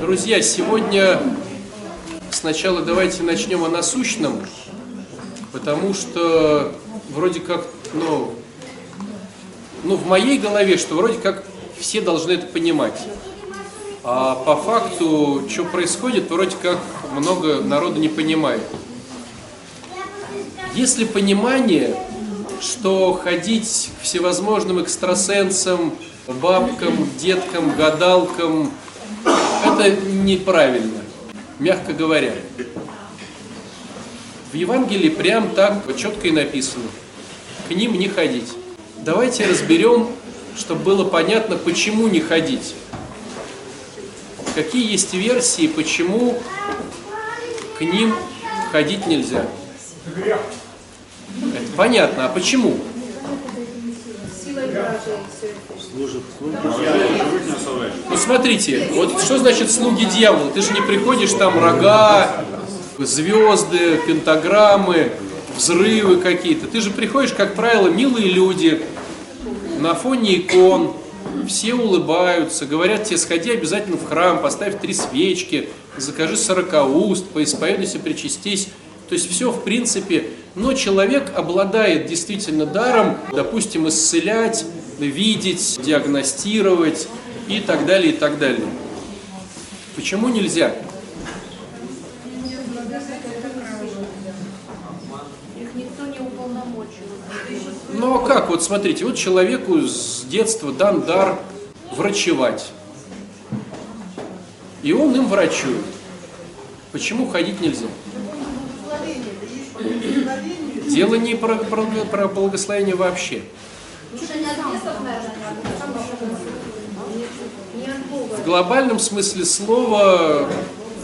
Друзья, сегодня сначала давайте начнем о насущном, потому что вроде как, ну, ну в моей голове, что вроде как все должны это понимать. А по факту, что происходит, вроде как много народа не понимает. Если понимание, что ходить к всевозможным экстрасенсам, бабкам, деткам, гадалкам, это неправильно, мягко говоря. В Евангелии прям так четко и написано. К ним не ходить. Давайте разберем, чтобы было понятно, почему не ходить. Какие есть версии, почему к ним ходить нельзя? Это понятно, а почему? Ну смотрите, вот что значит слуги дьявола? Ты же не приходишь там рога, звезды, пентаграммы, взрывы какие-то. Ты же приходишь, как правило, милые люди на фоне икон, все улыбаются, говорят тебе, сходи обязательно в храм, поставь три свечки, закажи сорокауст, поисповедуйся, причастись. То есть все в принципе, но человек обладает действительно даром, допустим, исцелять, видеть, диагностировать и так далее, и так далее. Почему нельзя? Ну а как? Вот смотрите, вот человеку с детства дан дар врачевать. И он им врачует. Почему ходить нельзя? Дело не про, про, про благословение вообще. В глобальном смысле слова,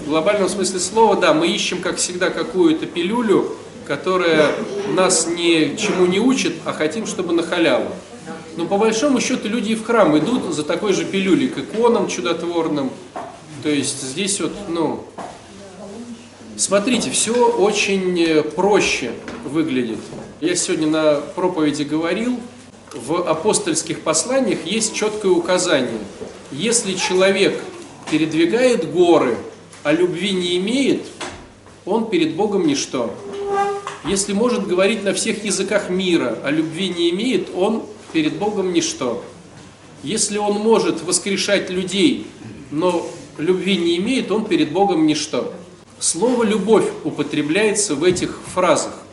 в глобальном смысле слова, да, мы ищем, как всегда, какую-то пилюлю, которая нас ни чему не учит, а хотим, чтобы на халяву. Но по большому счету люди и в храм идут за такой же пилюлей, к иконам чудотворным. То есть здесь вот, ну, смотрите, все очень проще выглядит. Я сегодня на проповеди говорил, в апостольских посланиях есть четкое указание. Если человек передвигает горы, а любви не имеет, он перед Богом ничто. Если может говорить на всех языках мира, а любви не имеет, он перед Богом ничто. Если он может воскрешать людей, но любви не имеет, он перед Богом ничто. Слово «любовь» употребляется в этих фразах.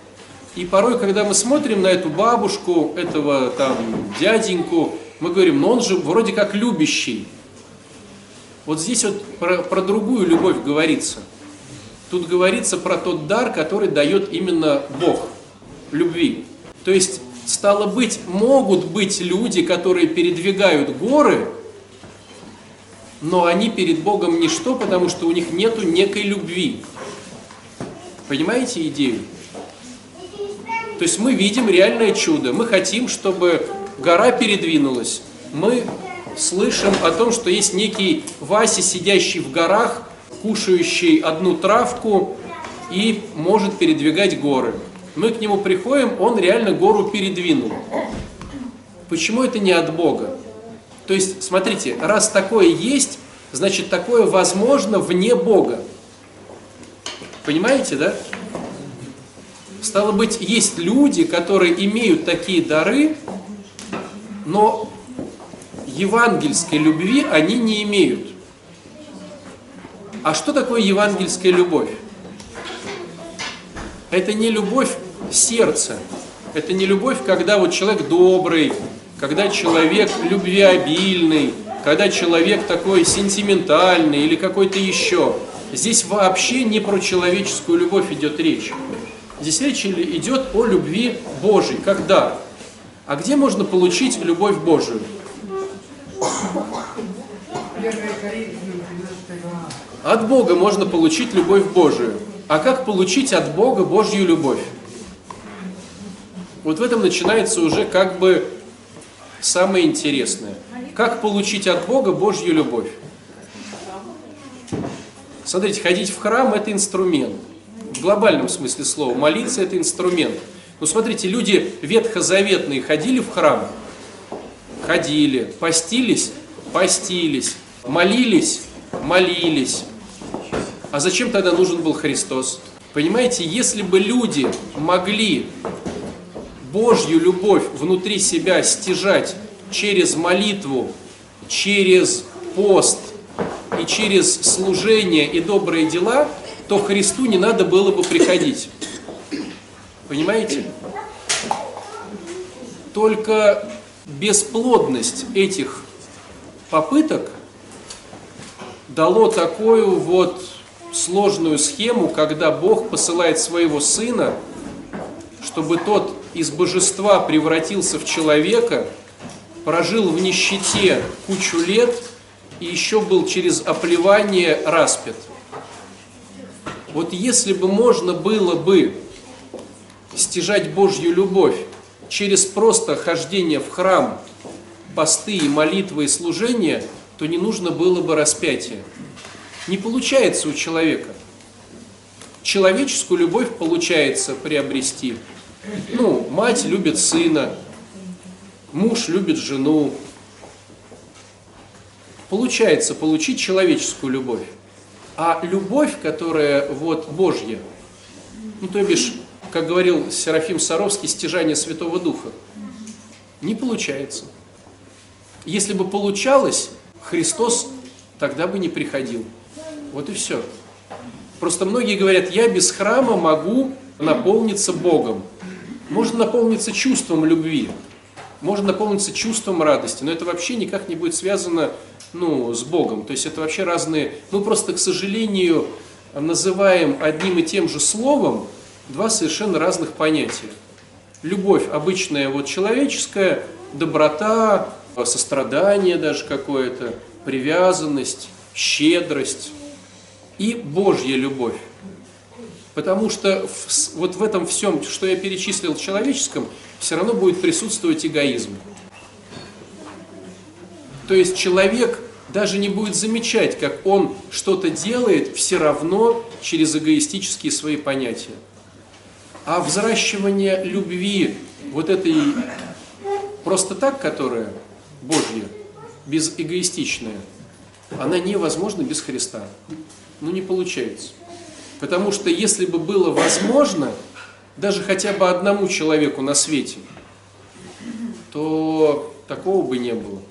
И порой, когда мы смотрим на эту бабушку, этого там дяденьку, мы говорим, ну он же вроде как любящий. Вот здесь вот про, про другую любовь говорится. Тут говорится про тот дар, который дает именно Бог, любви. То есть, стало быть, могут быть люди, которые передвигают горы, но они перед Богом ничто, потому что у них нету некой любви. Понимаете идею? То есть мы видим реальное чудо. Мы хотим, чтобы гора передвинулась. Мы слышим о том, что есть некий Вася, сидящий в горах, кушающий одну травку и может передвигать горы. Мы к нему приходим, он реально гору передвинул. Почему это не от Бога? То есть, смотрите, раз такое есть, значит такое возможно вне Бога. Понимаете, да? Стало быть, есть люди, которые имеют такие дары, но евангельской любви они не имеют. А что такое евангельская любовь? Это не любовь сердца. Это не любовь, когда вот человек добрый, когда человек любвеобильный, когда человек такой сентиментальный или какой-то еще. Здесь вообще не про человеческую любовь идет речь. Здесь речь идет о любви Божьей, как дар. А где можно получить любовь Божию? От Бога можно получить любовь Божию. А как получить от Бога Божью любовь? Вот в этом начинается уже как бы самое интересное. Как получить от Бога Божью любовь? Смотрите, ходить в храм – это инструмент в глобальном смысле слова. Молиться – это инструмент. Ну, смотрите, люди ветхозаветные ходили в храм? Ходили. Постились? Постились. Молились? молились. А зачем тогда нужен был Христос? Понимаете, если бы люди могли Божью любовь внутри себя стяжать через молитву, через пост и через служение и добрые дела, то Христу не надо было бы приходить. Понимаете? Только бесплодность этих попыток дало такую вот сложную схему, когда Бог посылает своего Сына, чтобы тот из божества превратился в человека, прожил в нищете кучу лет и еще был через оплевание распят. Вот если бы можно было бы стяжать Божью любовь через просто хождение в храм, посты и молитвы и служения, то не нужно было бы распятия. Не получается у человека. Человеческую любовь получается приобрести. Ну, мать любит сына, муж любит жену. Получается получить человеческую любовь. А любовь, которая вот Божья, ну то бишь как говорил Серафим Саровский, стяжание Святого Духа. Не получается. Если бы получалось, Христос тогда бы не приходил. Вот и все. Просто многие говорят, я без храма могу наполниться Богом. Можно наполниться чувством любви, можно наполниться чувством радости, но это вообще никак не будет связано ну, с Богом. То есть это вообще разные, ну просто, к сожалению, называем одним и тем же словом два совершенно разных понятия. Любовь обычная, вот человеческая, доброта, сострадание даже какое-то, привязанность, щедрость и Божья любовь. Потому что в, вот в этом всем, что я перечислил в человеческом, все равно будет присутствовать эгоизм. То есть человек даже не будет замечать, как он что-то делает, все равно через эгоистические свои понятия. А взращивание любви, вот этой просто так, которая Божья, безэгоистичная, она невозможна без Христа. Ну не получается. Потому что если бы было возможно, даже хотя бы одному человеку на свете, то такого бы не было.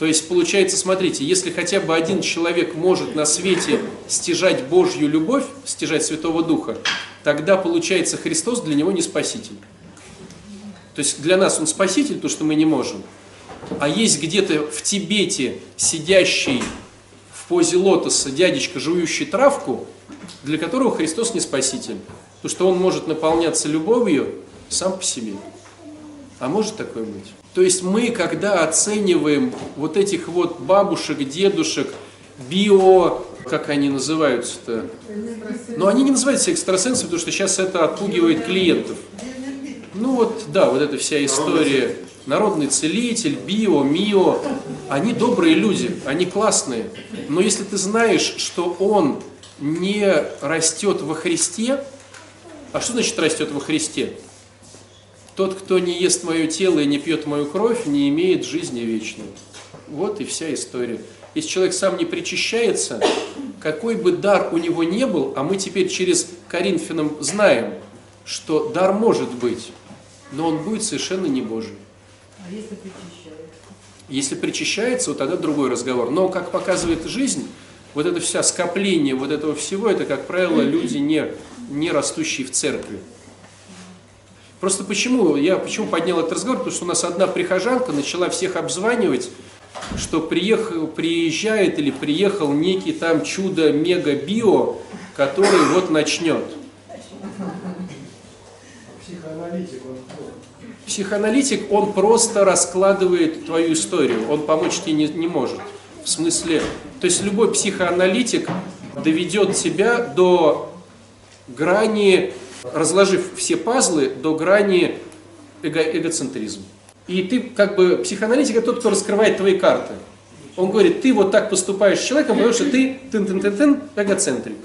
То есть получается, смотрите, если хотя бы один человек может на свете стяжать Божью любовь, стяжать Святого Духа, тогда получается Христос для него не спаситель. То есть для нас он спаситель, то, что мы не можем. А есть где-то в Тибете сидящий в позе лотоса дядечка, жующий травку, для которого Христос не спаситель. Потому что он может наполняться любовью сам по себе. А может такое быть? То есть мы, когда оцениваем вот этих вот бабушек, дедушек, био, как они называются-то? Но они не называются экстрасенсами, потому что сейчас это отпугивает клиентов. Ну вот, да, вот эта вся история. Народный целитель, био, мио, они добрые люди, они классные. Но если ты знаешь, что он не растет во Христе, а что значит растет во Христе? Тот, кто не ест мое тело и не пьет мою кровь, не имеет жизни вечной. Вот и вся история. Если человек сам не причащается, какой бы дар у него не был, а мы теперь через Коринфянам знаем, что дар может быть, но он будет совершенно не Божий. А если причащается? Если причащается, вот тогда другой разговор. Но, как показывает жизнь, вот это вся скопление вот этого всего, это, как правило, люди, не, не растущие в церкви. Просто почему, я почему поднял этот разговор, потому что у нас одна прихожанка начала всех обзванивать, что приехал, приезжает или приехал некий там чудо мега-био, который вот начнет. Психоаналитик он Психоаналитик, он просто раскладывает твою историю, он помочь тебе не, не может. В смысле, то есть любой психоаналитик доведет тебя до грани, разложив все пазлы, до грани эго эгоцентризма. И ты как бы психоаналитик это тот, кто раскрывает твои карты. Он говорит, ты вот так поступаешь с человеком, потому что ты тын тын тын тын эгоцентрик.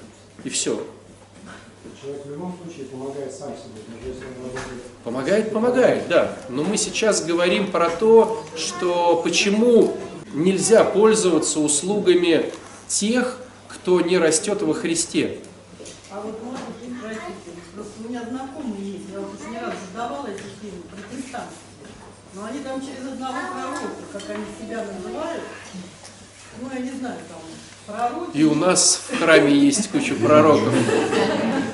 И все. Человек в любом случае помогает сам себе. Помогает, помогает, да. Но мы сейчас говорим про то, что почему нельзя пользоваться услугами тех, кто не растет во Христе. А вот может быть, простите, просто у меня знакомые есть, я вот уж не раз задавала эти фильмы, протестанты. Но они там через одного пророка, как они себя называют, ну я не знаю, там пророки. И у нас в храме есть куча пророков.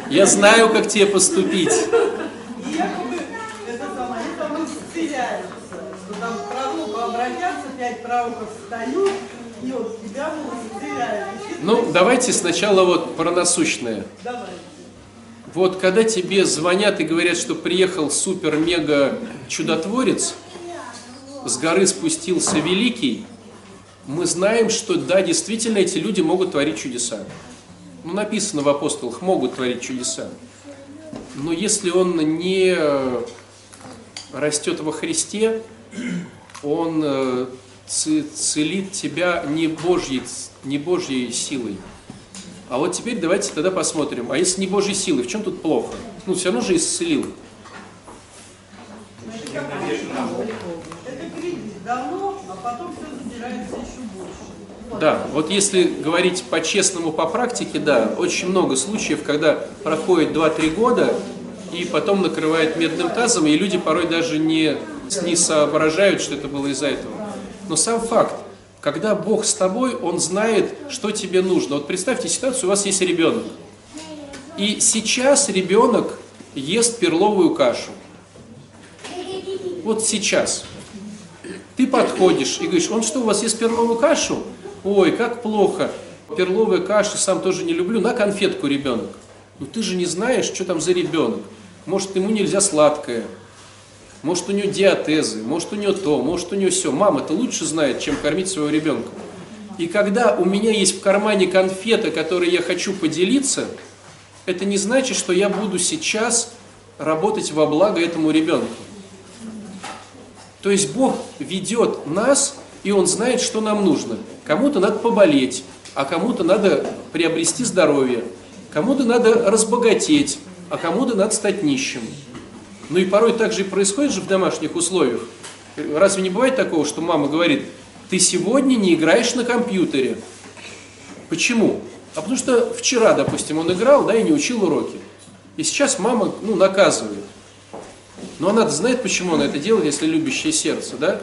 Я знаю, как тебе поступить. И якобы это самое, они там исцеляются, что там к пророку обратятся, пять пророков встают, тебя ты- Ну, давайте сначала вот про насущное. Давай. Вот когда тебе звонят и говорят, что приехал супер-мега чудотворец, с горы спустился великий, мы знаем, что да, действительно эти люди могут творить чудеса. Ну, написано в апостолах, могут творить чудеса. Но если он не э, растет во Христе, он э, целит тебя не Божьей, не Божьей силой. А вот теперь давайте тогда посмотрим, а если не Божьей силой, в чем тут плохо? Ну, все равно же исцелил. А. Да, вот если говорить по-честному, по практике, да, очень много случаев, когда проходит 2-3 года, и потом накрывает медным тазом, и люди порой даже не, не соображают, что это было из-за этого. Но сам факт, когда Бог с тобой, Он знает, что тебе нужно. Вот представьте ситуацию, у вас есть ребенок. И сейчас ребенок ест перловую кашу. Вот сейчас. Ты подходишь и говоришь, он что, у вас ест перловую кашу? Ой, как плохо. Перловая каша, сам тоже не люблю. На конфетку ребенок. Ну ты же не знаешь, что там за ребенок. Может, ему нельзя сладкое. Может, у него диатезы, может, у него то, может, у него все. Мама-то лучше знает, чем кормить своего ребенка. И когда у меня есть в кармане конфета, которой я хочу поделиться, это не значит, что я буду сейчас работать во благо этому ребенку. То есть Бог ведет нас, и Он знает, что нам нужно. Кому-то надо поболеть, а кому-то надо приобрести здоровье, кому-то надо разбогатеть, а кому-то надо стать нищим. Ну и порой так же и происходит же в домашних условиях. Разве не бывает такого, что мама говорит, ты сегодня не играешь на компьютере? Почему? А потому что вчера, допустим, он играл, да, и не учил уроки. И сейчас мама, ну, наказывает. Но она знает, почему она это делает, если любящее сердце, да?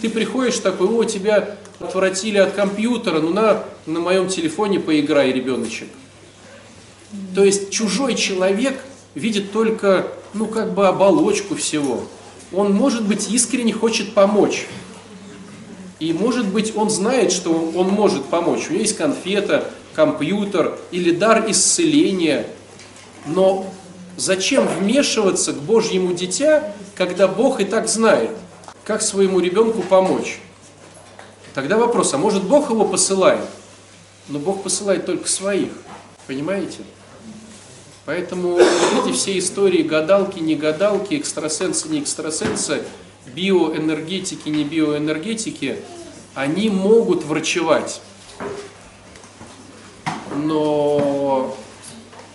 Ты приходишь такой, о, тебя отвратили от компьютера, ну на, на моем телефоне поиграй, ребеночек. То есть чужой человек видит только, ну как бы оболочку всего. Он, может быть, искренне хочет помочь. И, может быть, он знает, что он может помочь. У него есть конфета, компьютер или дар исцеления. Но зачем вмешиваться к Божьему дитя, когда Бог и так знает, как своему ребенку помочь? Тогда вопрос, а может Бог его посылает? Но Бог посылает только своих, понимаете? Поэтому эти все истории гадалки, не гадалки, экстрасенсы, не экстрасенсы, биоэнергетики, не биоэнергетики, они могут врачевать. Но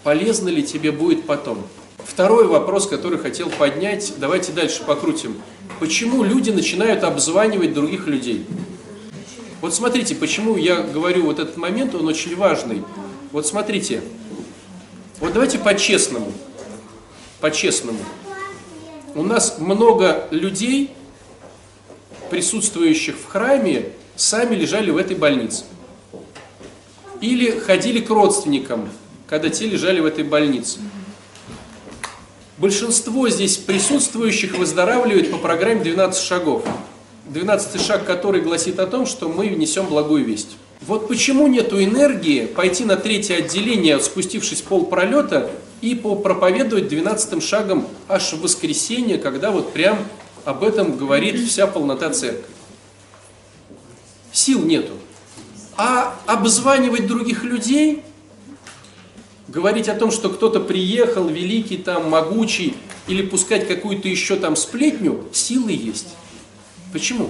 полезно ли тебе будет потом? Второй вопрос, который хотел поднять, давайте дальше покрутим. Почему люди начинают обзванивать других людей? Вот смотрите, почему я говорю вот этот момент, он очень важный. Вот смотрите, вот давайте по-честному, по-честному. У нас много людей, присутствующих в храме, сами лежали в этой больнице. Или ходили к родственникам, когда те лежали в этой больнице. Большинство здесь присутствующих выздоравливает по программе 12 шагов. 12 шаг, который гласит о том, что мы несем благую весть. Вот почему нету энергии пойти на третье отделение, спустившись пол пролета, и проповедовать 12 шагом аж в воскресенье, когда вот прям об этом говорит вся полнота церкви. Сил нету. А обзванивать других людей, говорить о том, что кто-то приехал, великий там, могучий, или пускать какую-то еще там сплетню, силы есть. Почему?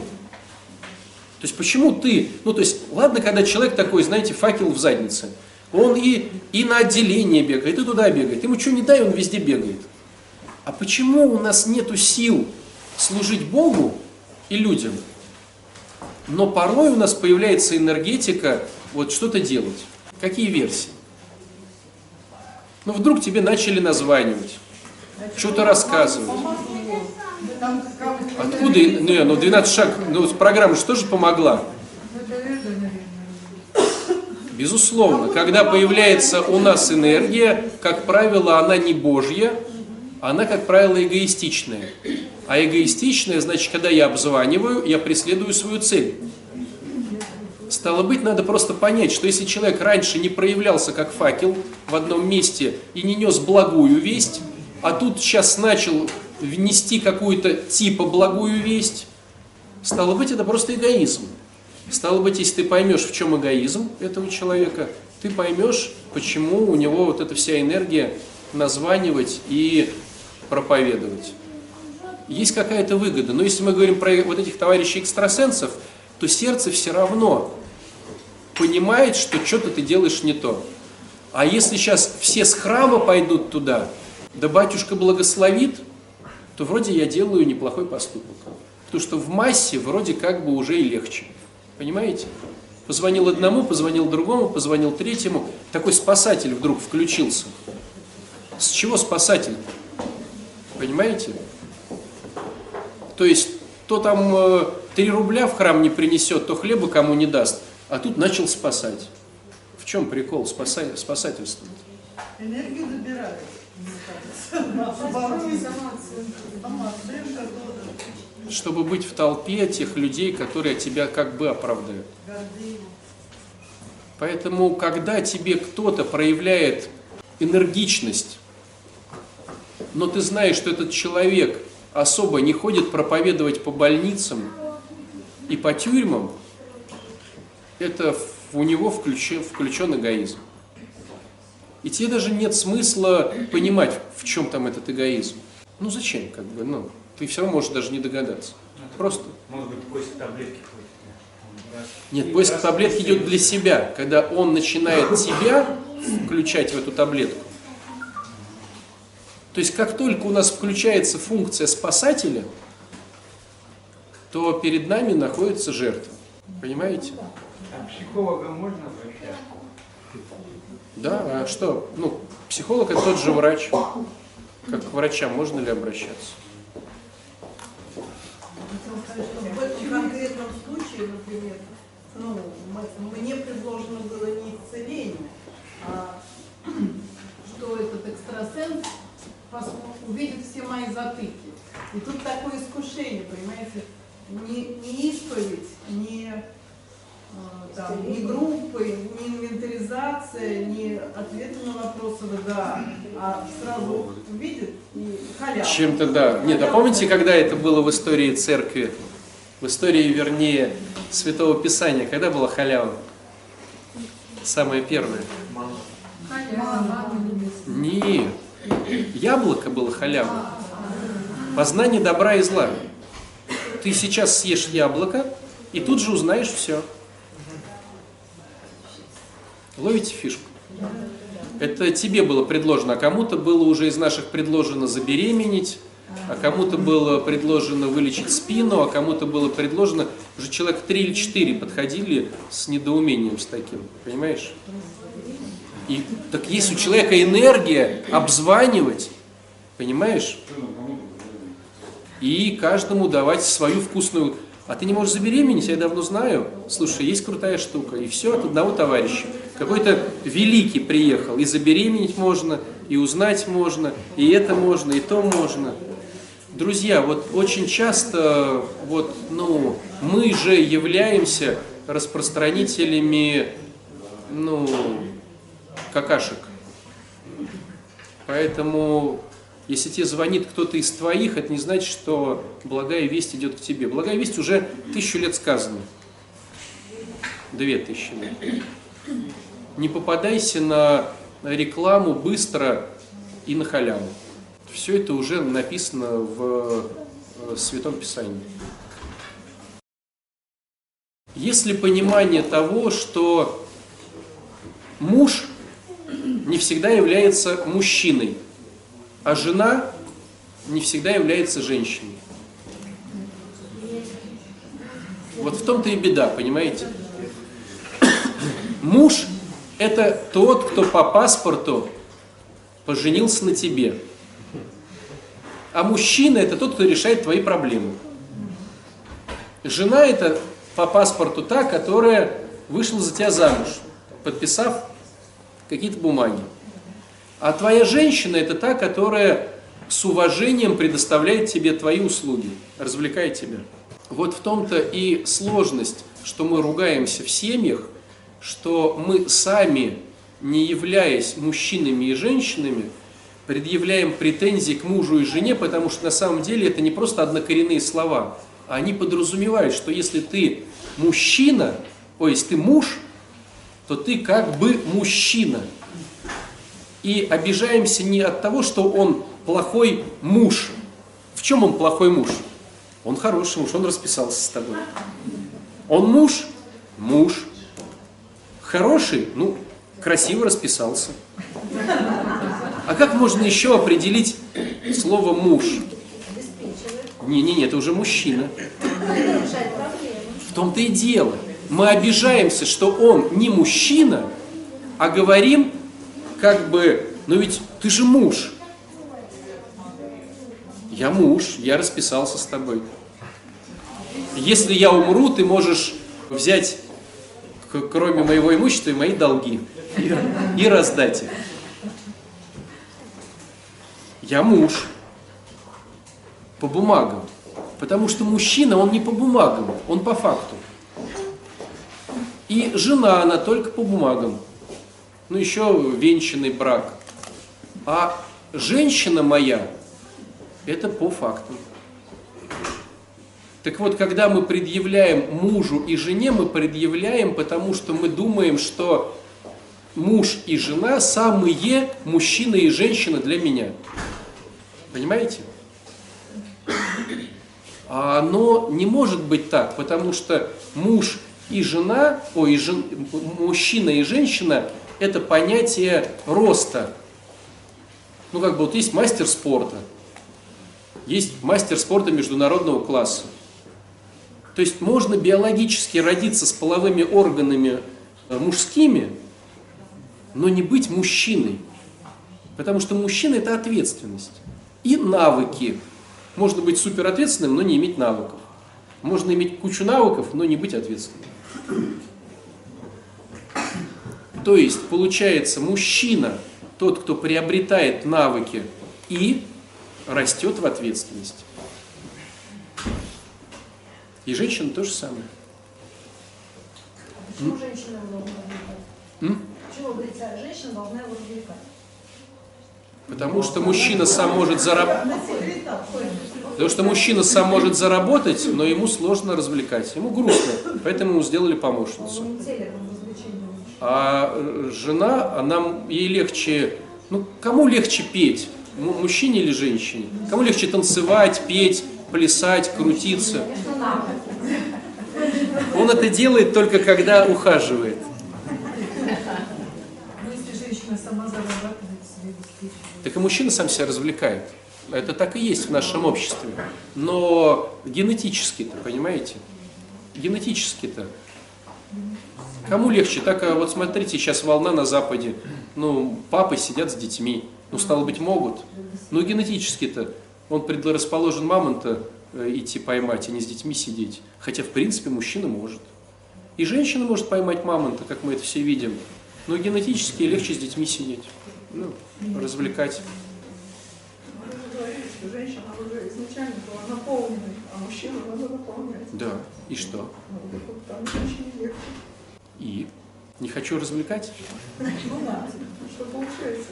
То есть почему ты, ну то есть, ладно, когда человек такой, знаете, факел в заднице, он и, и на отделение бегает, и туда бегает, ему что не дай, он везде бегает. А почему у нас нету сил служить Богу и людям? Но порой у нас появляется энергетика вот что-то делать. Какие версии? Ну, вдруг тебе начали названивать, что-то рассказывать. Откуда? Не, ну 12 шаг, ну программа же тоже помогла. Безусловно, когда появляется у нас энергия, как правило, она не Божья, она, как правило, эгоистичная. А эгоистичная, значит, когда я обзваниваю, я преследую свою цель. Стало быть, надо просто понять, что если человек раньше не проявлялся как факел в одном месте и не нес благую весть, а тут сейчас начал внести какую-то типа благую весть, стало быть, это просто эгоизм. Стало быть, если ты поймешь, в чем эгоизм этого человека, ты поймешь, почему у него вот эта вся энергия названивать и проповедовать. Есть какая-то выгода. Но если мы говорим про вот этих товарищей экстрасенсов, то сердце все равно понимает, что что-то ты делаешь не то. А если сейчас все с храма пойдут туда, да батюшка благословит, то вроде я делаю неплохой поступок. Потому что в массе вроде как бы уже и легче. Понимаете? Позвонил одному, позвонил другому, позвонил третьему. Такой спасатель вдруг включился. С чего спасатель? Понимаете? То есть, то там 3 э, рубля в храм не принесет, то хлеба кому не даст. А тут начал спасать. В чем прикол спаса... спасательства? Энергию забирают. Чтобы быть в толпе тех людей, которые тебя как бы оправдают. Поэтому, когда тебе кто-то проявляет энергичность, но ты знаешь, что этот человек особо не ходит проповедовать по больницам и по тюрьмам, это у него включен, включен эгоизм. И тебе даже нет смысла понимать, в чем там этот эгоизм. Ну зачем, как бы, ну, ты все равно можешь даже не догадаться. Ну, Просто. Может быть, поиск таблетки Нет, поиск таблетки идет для себя, когда он начинает тебя включать в эту таблетку. То есть, как только у нас включается функция спасателя, то перед нами находится жертва. Понимаете? А психолога можно обращаться? Да, а что? Ну, психолог это тот же врач. Как к врачам можно ли обращаться? В конкретном случае, например, ну, мне предложено было не исцеление, а что этот экстрасенс увидит все мои затыки. И тут такое искушение, понимаете, не, не исповедь, не там, ни группы, ни инвентаризация, ни ответы на вопросы да, а сразу видит и халява. Чем-то да. Нет, а помните, когда это было в истории церкви? В истории, вернее, Святого Писания, когда была халява? Самое первое. Нет. Яблоко было халява. Познание добра и зла. Ты сейчас съешь яблоко, и тут же узнаешь все. Ловите фишку? Это тебе было предложено, а кому-то было уже из наших предложено забеременеть, а кому-то было предложено вылечить спину, а кому-то было предложено... Уже человек три или четыре подходили с недоумением с таким, понимаешь? И так есть у человека энергия обзванивать, понимаешь? И каждому давать свою вкусную а ты не можешь забеременеть, я давно знаю. Слушай, есть крутая штука. И все от одного товарища. Какой-то великий приехал. И забеременеть можно, и узнать можно, и это можно, и то можно. Друзья, вот очень часто вот, ну, мы же являемся распространителями ну, какашек. Поэтому если тебе звонит кто-то из твоих, это не значит, что благая весть идет к тебе. Благая весть уже тысячу лет сказана. Две тысячи лет. Не попадайся на рекламу быстро и на халяву. Все это уже написано в э, Святом Писании. Есть ли понимание того, что муж не всегда является мужчиной? а жена не всегда является женщиной. Вот в том-то и беда, понимаете? Муж – это тот, кто по паспорту поженился на тебе. А мужчина – это тот, кто решает твои проблемы. Жена – это по паспорту та, которая вышла за тебя замуж, подписав какие-то бумаги. А твоя женщина – это та, которая с уважением предоставляет тебе твои услуги, развлекает тебя. Вот в том-то и сложность, что мы ругаемся в семьях, что мы сами, не являясь мужчинами и женщинами, предъявляем претензии к мужу и жене, потому что на самом деле это не просто однокоренные слова, они подразумевают, что если ты мужчина, то есть ты муж, то ты как бы мужчина. И обижаемся не от того, что он плохой муж. В чем он плохой муж? Он хороший муж, он расписался с тобой. Он муж? Муж. Хороший? Ну, красиво расписался. А как можно еще определить слово муж? Не-не-не, это уже мужчина. В том-то и дело. Мы обижаемся, что он не мужчина, а говорим, как бы, ну ведь ты же муж. Я муж, я расписался с тобой. Если я умру, ты можешь взять, кроме моего имущества, и мои долги и, и раздать их. Я муж по бумагам. Потому что мужчина, он не по бумагам, он по факту. И жена, она только по бумагам. Ну, еще венчанный брак. А женщина моя, это по факту. Так вот, когда мы предъявляем мужу и жене, мы предъявляем, потому что мы думаем, что муж и жена самые мужчина и женщина для меня. Понимаете? А оно не может быть так, потому что муж и жена, ой, и жен, мужчина и женщина – это понятие роста. Ну, как бы вот есть мастер спорта, есть мастер спорта международного класса. То есть можно биологически родиться с половыми органами э, мужскими, но не быть мужчиной. Потому что мужчина – это ответственность. И навыки. Можно быть суперответственным, но не иметь навыков. Можно иметь кучу навыков, но не быть ответственным. То есть, получается, мужчина, тот, кто приобретает навыки и растет в ответственности. И женщина то же самое. Почему женщина должна развлекать? Почему, говорится, женщина должна его развлекать? Потому что мужчина сам может заработать. Потому что мужчина сам может заработать, но ему сложно развлекать. Ему грустно, поэтому ему сделали помощницу. А э, жена, она, ей легче, ну кому легче петь? Мужчине или женщине? Кому легче танцевать, петь, плясать, крутиться? Он это делает только когда ухаживает. Так и мужчина сам себя развлекает. Это так и есть в нашем обществе. Но генетически-то, понимаете? Генетически-то. Кому легче? Так, а вот смотрите, сейчас волна на Западе. Ну, папы сидят с детьми. Ну, стало быть, могут. Но генетически-то он предрасположен мамонта э, идти поймать, а не с детьми сидеть. Хотя, в принципе, мужчина может. И женщина может поймать мамонта, как мы это все видим. Но генетически легче с детьми сидеть, ну, развлекать. Женщина уже изначально была наполненной, а мужчина надо наполнять. Да, и что? Ну. И? Не хочу развлекать? Ну.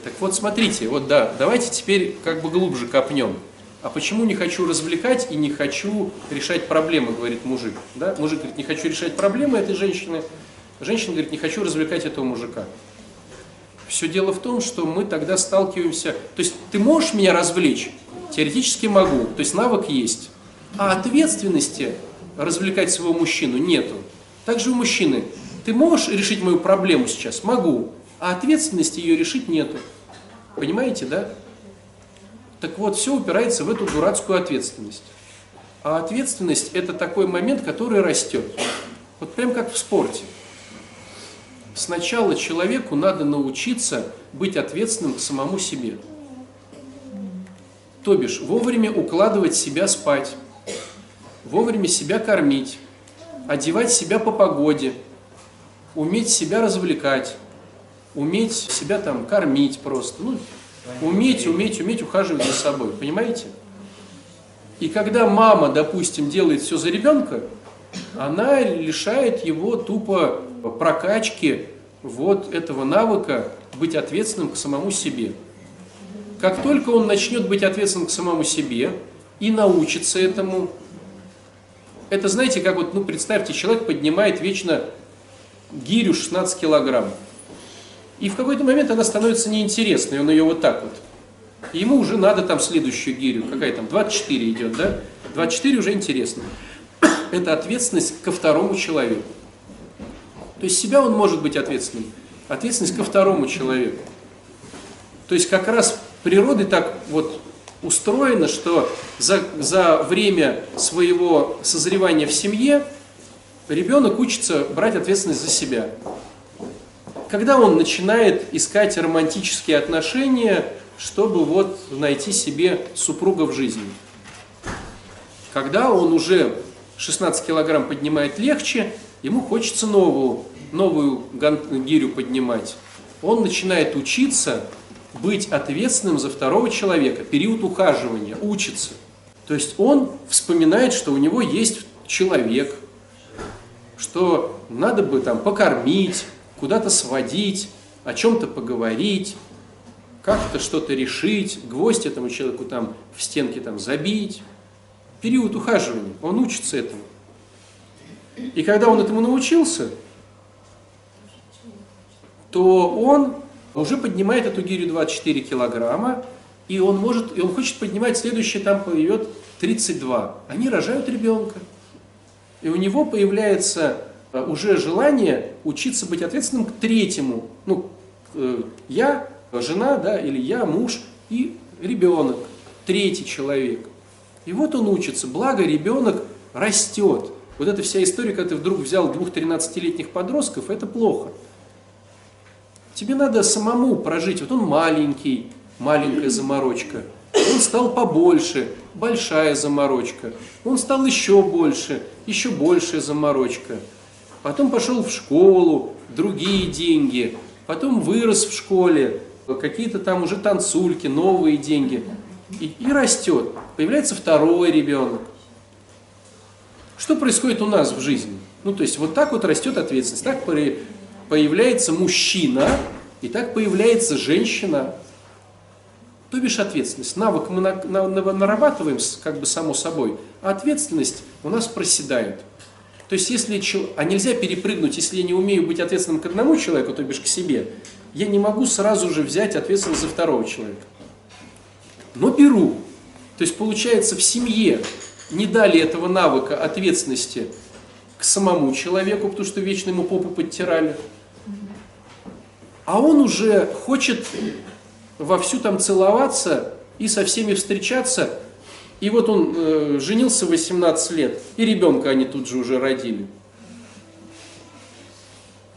Так вот, смотрите, вот да, давайте теперь как бы глубже копнем. А почему не хочу развлекать и не хочу решать проблемы, говорит мужик. Да? Мужик говорит, не хочу решать проблемы этой женщины. Женщина говорит, не хочу развлекать этого мужика. Все дело в том, что мы тогда сталкиваемся... То есть ты можешь меня развлечь? Теоретически могу. То есть навык есть. А ответственности развлекать своего мужчину нету. Также у мужчины ты можешь решить мою проблему сейчас? Могу. А ответственности ее решить нету. Понимаете, да? Так вот, все упирается в эту дурацкую ответственность. А ответственность – это такой момент, который растет. Вот прям как в спорте. Сначала человеку надо научиться быть ответственным к самому себе. То бишь, вовремя укладывать себя спать, вовремя себя кормить, одевать себя по погоде, уметь себя развлекать, уметь себя там кормить просто. Ну, уметь, уметь, уметь ухаживать за собой. Понимаете? И когда мама, допустим, делает все за ребенка, она лишает его тупо прокачки вот этого навыка быть ответственным к самому себе. Как только он начнет быть ответственным к самому себе и научится этому, это знаете, как вот, ну представьте, человек поднимает вечно гирю 16 килограмм. И в какой-то момент она становится неинтересной, он ее вот так вот. Ему уже надо там следующую гирю, какая там, 24 идет, да? 24 уже интересно. Это ответственность ко второму человеку. То есть себя он может быть ответственным. Ответственность ко второму человеку. То есть как раз природы так вот устроено, что за, за время своего созревания в семье ребенок учится брать ответственность за себя. Когда он начинает искать романтические отношения, чтобы вот найти себе супруга в жизни. Когда он уже 16 килограмм поднимает легче, ему хочется новую, новую гирю поднимать. Он начинает учиться быть ответственным за второго человека, период ухаживания, учится. То есть он вспоминает, что у него есть человек, что надо бы там покормить, куда-то сводить, о чем-то поговорить, как-то что-то решить, гвоздь этому человеку там в стенке там забить. Период ухаживания, он учится этому. И когда он этому научился, то он уже поднимает эту гирю 24 килограмма, и он может, и он хочет поднимать следующее, там поет 32. Они рожают ребенка. И у него появляется уже желание учиться быть ответственным к третьему. Ну, э, я, жена, да, или я, муж и ребенок, третий человек. И вот он учится, благо ребенок растет. Вот эта вся история, когда ты вдруг взял двух 13-летних подростков, это плохо. Тебе надо самому прожить. Вот он маленький, маленькая заморочка. Он стал побольше, большая заморочка. Он стал еще больше, еще большая заморочка. Потом пошел в школу, другие деньги. Потом вырос в школе, какие-то там уже танцульки, новые деньги. И, и растет. Появляется второй ребенок. Что происходит у нас в жизни? Ну, то есть вот так вот растет ответственность. Так появляется мужчина, и так появляется женщина. То бишь ответственность. Навык мы на, на, на, нарабатываем как бы само собой, а ответственность у нас проседает. То есть, если, а нельзя перепрыгнуть, если я не умею быть ответственным к одному человеку, то бишь к себе, я не могу сразу же взять ответственность за второго человека. Но беру. То есть, получается, в семье не дали этого навыка ответственности к самому человеку, потому что вечно ему попу подтирали а он уже хочет вовсю там целоваться и со всеми встречаться. И вот он э, женился в 18 лет, и ребенка они тут же уже родили.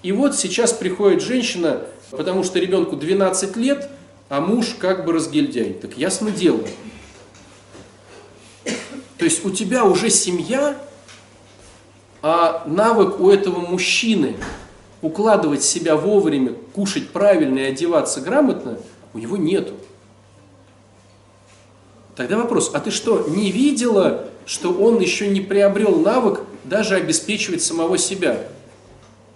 И вот сейчас приходит женщина, потому что ребенку 12 лет, а муж как бы разгильдяй. Так ясно дело. То есть у тебя уже семья, а навык у этого мужчины – укладывать себя вовремя, кушать правильно и одеваться грамотно, у него нету. Тогда вопрос, а ты что, не видела, что он еще не приобрел навык даже обеспечивать самого себя?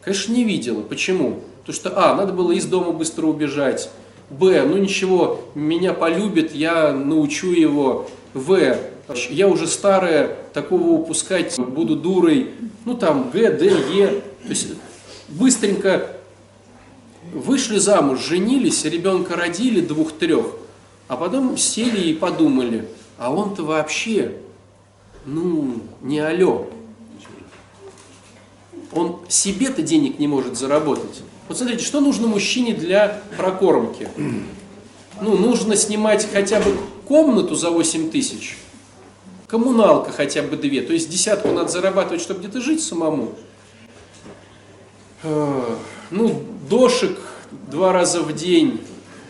Конечно, не видела. Почему? Потому что, а, надо было из дома быстро убежать. Б, ну ничего, меня полюбит, я научу его. В, я уже старая, такого упускать буду дурой. Ну там, Г, Д, Е. То есть быстренько вышли замуж, женились, ребенка родили двух-трех, а потом сели и подумали, а он-то вообще, ну, не алё. Он себе-то денег не может заработать. Вот смотрите, что нужно мужчине для прокормки? Ну, нужно снимать хотя бы комнату за 8 тысяч, коммуналка хотя бы две, то есть десятку надо зарабатывать, чтобы где-то жить самому. Э, ну, дошек два раза в день,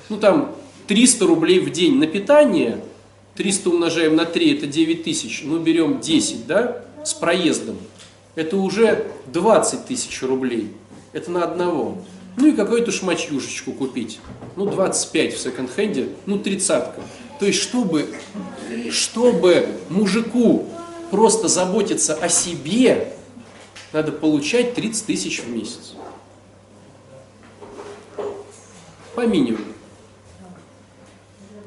ну там 300 рублей в день на питание, 300 умножаем на 3, это 9 тысяч, ну берем 10, да, с проездом, это уже 20 тысяч рублей, это на одного. Ну и какую-то шмачьюшечку купить, ну 25 в секонд-хенде, ну тридцатка. То есть, чтобы, чтобы мужику просто заботиться о себе, надо получать 30 тысяч в месяц. По минимуму.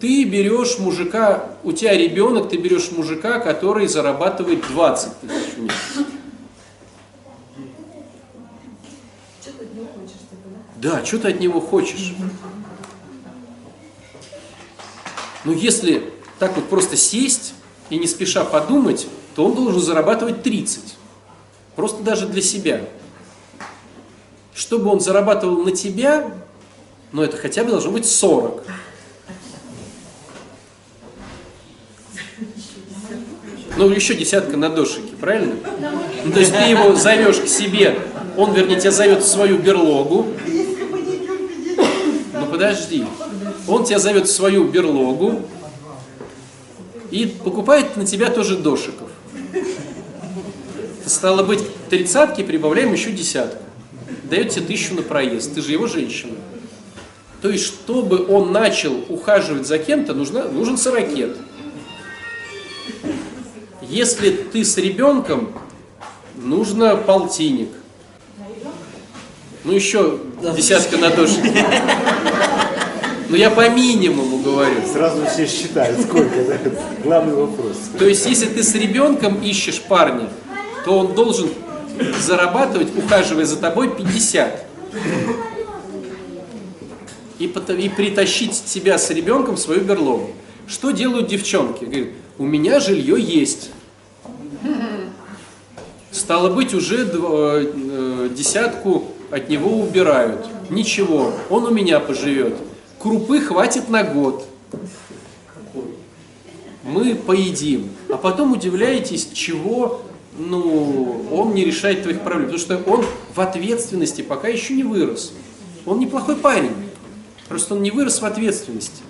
Ты берешь мужика, у тебя ребенок, ты берешь мужика, который зарабатывает 20 тысяч в месяц. Типа, да? Да, что ты от него хочешь? Но если так вот просто сесть и не спеша подумать, то он должен зарабатывать 30. Просто даже для себя. Чтобы он зарабатывал на тебя, ну это хотя бы должно быть 40. Ну, еще десятка на дошике, правильно? Ну, то есть ты его зовешь к себе, он, вернее, тебя зовет в свою берлогу. Ну, подожди. Он тебя зовет в свою берлогу и покупает на тебя тоже дошиков. Стало быть, тридцатки прибавляем еще десятку. Дает тебе тысячу на проезд. Ты же его женщина. То есть, чтобы он начал ухаживать за кем-то, нужно, нужен сорокет. Если ты с ребенком, нужно полтинник. Ну еще десятка на дошике. Ну я по минимуму говорю. Сразу все считают, сколько, да? Главный вопрос. То есть, если ты с ребенком ищешь парня, то он должен зарабатывать, ухаживая за тобой, 50. И, и притащить тебя с ребенком в свою берлогу. Что делают девчонки? Говорят, у меня жилье есть. Стало быть, уже э, десятку от него убирают. Ничего, он у меня поживет. Крупы хватит на год. Мы поедим. А потом удивляетесь, чего ну, он не решает твоих проблем. Потому что он в ответственности пока еще не вырос. Он неплохой парень. Просто он не вырос в ответственности.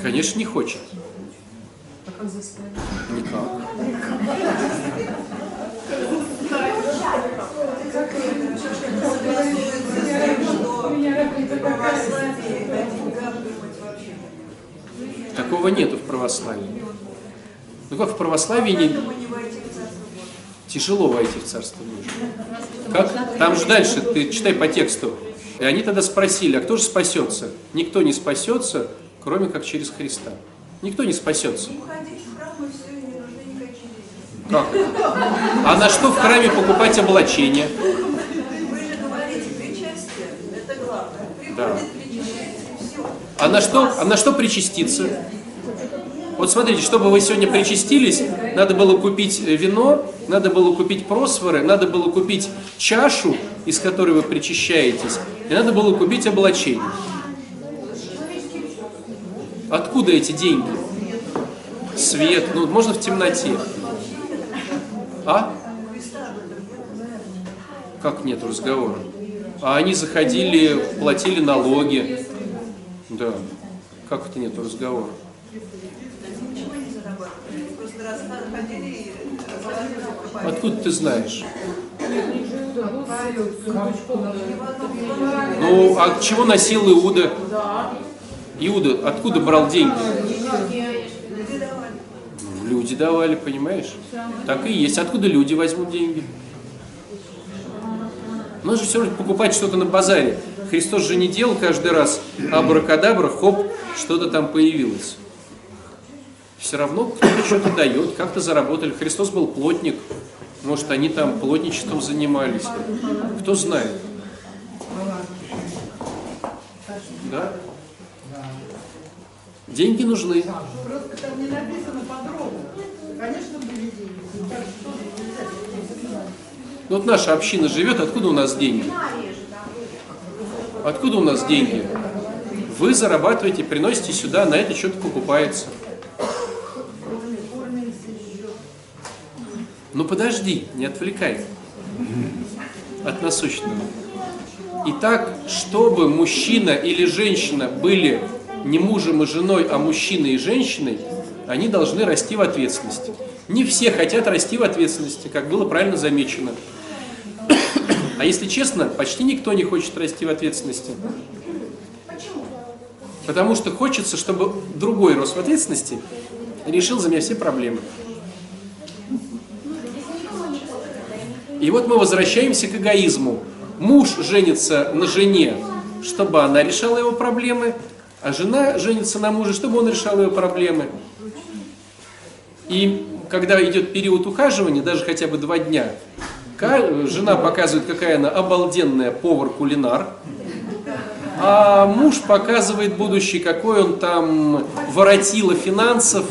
Конечно, не хочет. Никак. Такого нету в православии. Ну как в православии не... Тяжело войти в Царство Божие. Как? Там же дальше, ты читай по тексту. И они тогда спросили, а кто же спасется? Никто не спасется, кроме как через Христа. Никто не спасется. Как? А на что в храме покупать облачение? Да. А на что, а на что причаститься? Вот смотрите, чтобы вы сегодня причастились, надо было купить вино, надо было купить просфоры, надо было купить чашу, из которой вы причащаетесь, и надо было купить облачение. Откуда эти деньги? Свет, ну можно в темноте. А? Как нет разговора? А они заходили, платили налоги. Да. Как это нет разговора? Откуда ты знаешь? Ну, а чего носил Иуда? Иуда откуда брал деньги? Люди давали. Ну, Люди давали, понимаешь? Так и есть. Откуда люди возьмут деньги? Нужно же все равно покупать что-то на базаре. Христос же не делал каждый раз абракадабра, хоп, что-то там появилось. Все равно кто-то что-то дает, как-то заработали. Христос был плотник, может, они там плотничеством занимались. Кто знает? Да? Деньги нужны. Просто там не написано подробно. Конечно. Ну, Вот наша община живет, откуда у нас деньги? Откуда у нас деньги? Вы зарабатываете, приносите сюда, на это что-то покупается. Ну подожди, не отвлекай. от насущного. Итак, чтобы мужчина или женщина были не мужем и женой, а мужчиной и женщиной, они должны расти в ответственности. Не все хотят расти в ответственности, как было правильно замечено. А если честно, почти никто не хочет расти в ответственности. Потому что хочется, чтобы другой рос в ответственности и решил за меня все проблемы. И вот мы возвращаемся к эгоизму. Муж женится на жене, чтобы она решала его проблемы, а жена женится на муже, чтобы он решал ее проблемы. И когда идет период ухаживания, даже хотя бы два дня, жена показывает, какая она обалденная повар-кулинар, а муж показывает будущий, какой он там воротило финансов,